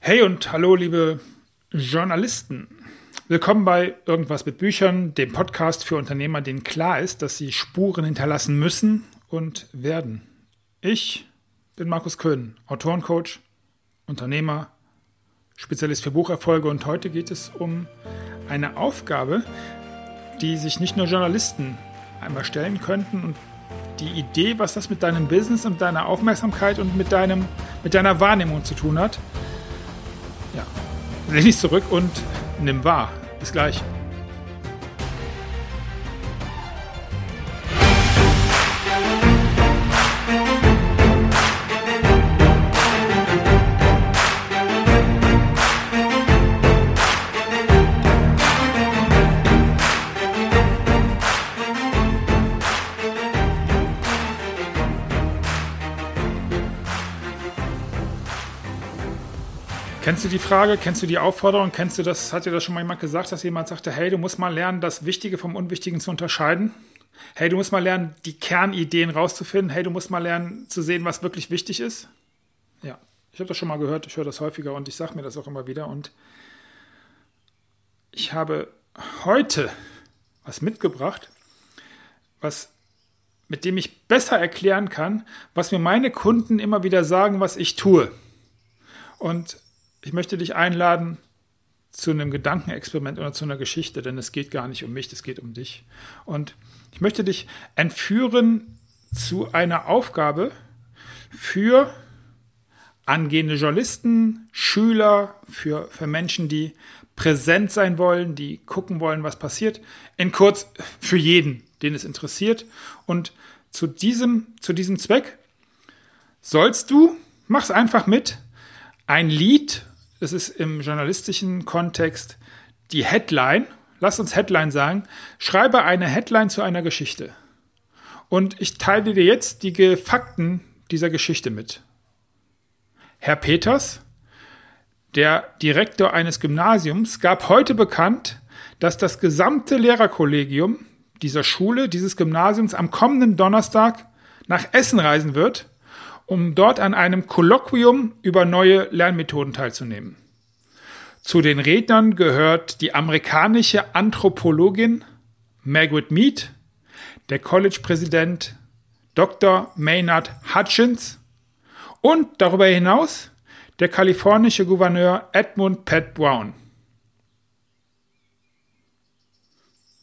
Hey und hallo, liebe Journalisten. Willkommen bei Irgendwas mit Büchern, dem Podcast für Unternehmer, denen klar ist, dass sie Spuren hinterlassen müssen und werden. Ich bin Markus Köhn, Autorencoach, Unternehmer, Spezialist für Bucherfolge und heute geht es um eine Aufgabe, die sich nicht nur Journalisten einmal stellen könnten und die Idee, was das mit deinem Business und deiner Aufmerksamkeit und mit, deinem, mit deiner Wahrnehmung zu tun hat. Lehn dich zurück und nimm wahr. Bis gleich. Kennst du die Frage, kennst du die Aufforderung, kennst du das, hat dir das schon mal jemand gesagt, dass jemand sagte, hey, du musst mal lernen, das Wichtige vom Unwichtigen zu unterscheiden? Hey, du musst mal lernen, die Kernideen rauszufinden. Hey, du musst mal lernen zu sehen, was wirklich wichtig ist. Ja, ich habe das schon mal gehört, ich höre das häufiger und ich sage mir das auch immer wieder. Und ich habe heute was mitgebracht, was mit dem ich besser erklären kann, was mir meine Kunden immer wieder sagen, was ich tue. Und ich möchte dich einladen zu einem Gedankenexperiment oder zu einer Geschichte, denn es geht gar nicht um mich, es geht um dich. Und ich möchte dich entführen zu einer Aufgabe für angehende Journalisten, Schüler, für, für Menschen, die präsent sein wollen, die gucken wollen, was passiert. In kurz, für jeden, den es interessiert. Und zu diesem, zu diesem Zweck sollst du, mach's einfach mit, ein Lied das ist im journalistischen Kontext die Headline. Lass uns Headline sagen. Schreibe eine Headline zu einer Geschichte. Und ich teile dir jetzt die Fakten dieser Geschichte mit. Herr Peters, der Direktor eines Gymnasiums, gab heute bekannt, dass das gesamte Lehrerkollegium dieser Schule, dieses Gymnasiums am kommenden Donnerstag nach Essen reisen wird, um dort an einem Kolloquium über neue Lernmethoden teilzunehmen. Zu den Rednern gehört die amerikanische Anthropologin Margaret Mead, der College-Präsident Dr. Maynard Hutchins und darüber hinaus der kalifornische Gouverneur Edmund Pat Brown.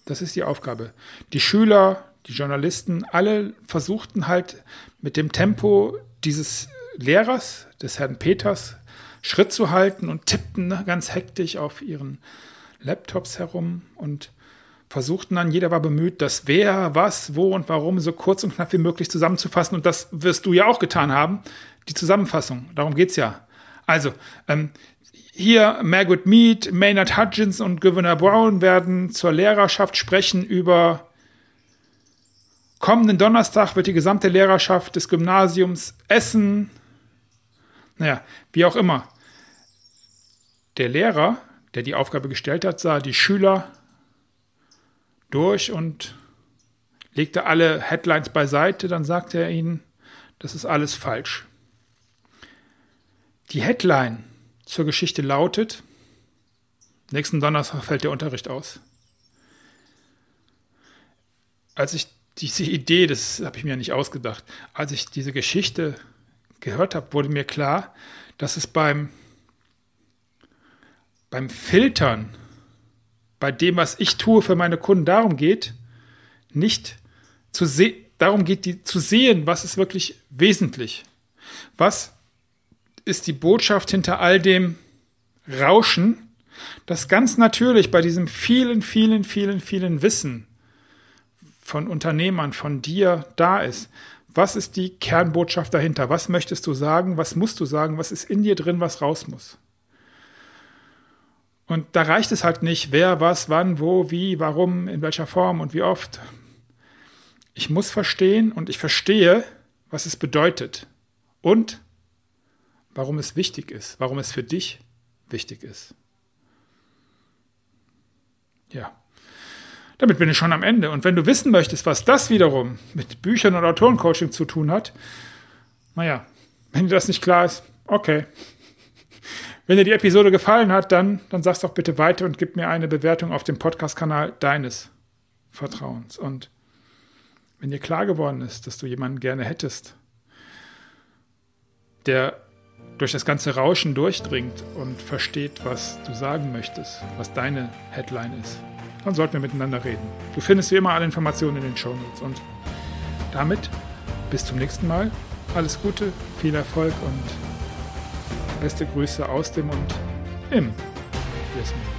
Das ist die Aufgabe. Die Schüler, die Journalisten, alle versuchten halt mit dem Tempo dieses Lehrers, des Herrn Peters, Schritt zu halten und tippten ne, ganz hektisch auf ihren Laptops herum und versuchten dann, jeder war bemüht, das wer, was, wo und warum so kurz und knapp wie möglich zusammenzufassen. Und das wirst du ja auch getan haben, die Zusammenfassung. Darum geht es ja. Also, ähm, hier Margaret Mead, Maynard Hudgens und Gouverneur Brown werden zur Lehrerschaft sprechen über Kommenden Donnerstag wird die gesamte Lehrerschaft des Gymnasiums Essen, naja, wie auch immer. Der Lehrer, der die Aufgabe gestellt hat, sah die Schüler durch und legte alle Headlines beiseite, dann sagte er ihnen, das ist alles falsch. Die Headline zur Geschichte lautet, nächsten Donnerstag fällt der Unterricht aus. Als ich diese Idee, das habe ich mir nicht ausgedacht. Als ich diese Geschichte gehört habe, wurde mir klar, dass es beim, beim Filtern, bei dem, was ich tue für meine Kunden, darum geht, nicht zu sehen, darum geht, die, zu sehen, was ist wirklich wesentlich. Was ist die Botschaft hinter all dem Rauschen, das ganz natürlich bei diesem vielen, vielen, vielen, vielen Wissen von Unternehmern, von dir da ist. Was ist die Kernbotschaft dahinter? Was möchtest du sagen? Was musst du sagen? Was ist in dir drin, was raus muss? Und da reicht es halt nicht, wer, was, wann, wo, wie, warum, in welcher Form und wie oft. Ich muss verstehen und ich verstehe, was es bedeutet und warum es wichtig ist, warum es für dich wichtig ist. Ja. Damit bin ich schon am Ende. Und wenn du wissen möchtest, was das wiederum mit Büchern und Autorencoaching zu tun hat, naja, wenn dir das nicht klar ist, okay. Wenn dir die Episode gefallen hat, dann, dann sag's doch bitte weiter und gib mir eine Bewertung auf dem Podcast-Kanal deines Vertrauens. Und wenn dir klar geworden ist, dass du jemanden gerne hättest, der durch das ganze Rauschen durchdringt und versteht, was du sagen möchtest, was deine Headline ist, dann sollten wir miteinander reden. Du findest wie immer alle Informationen in den Show Notes. Und damit bis zum nächsten Mal. Alles Gute, viel Erfolg und beste Grüße aus dem und im Business.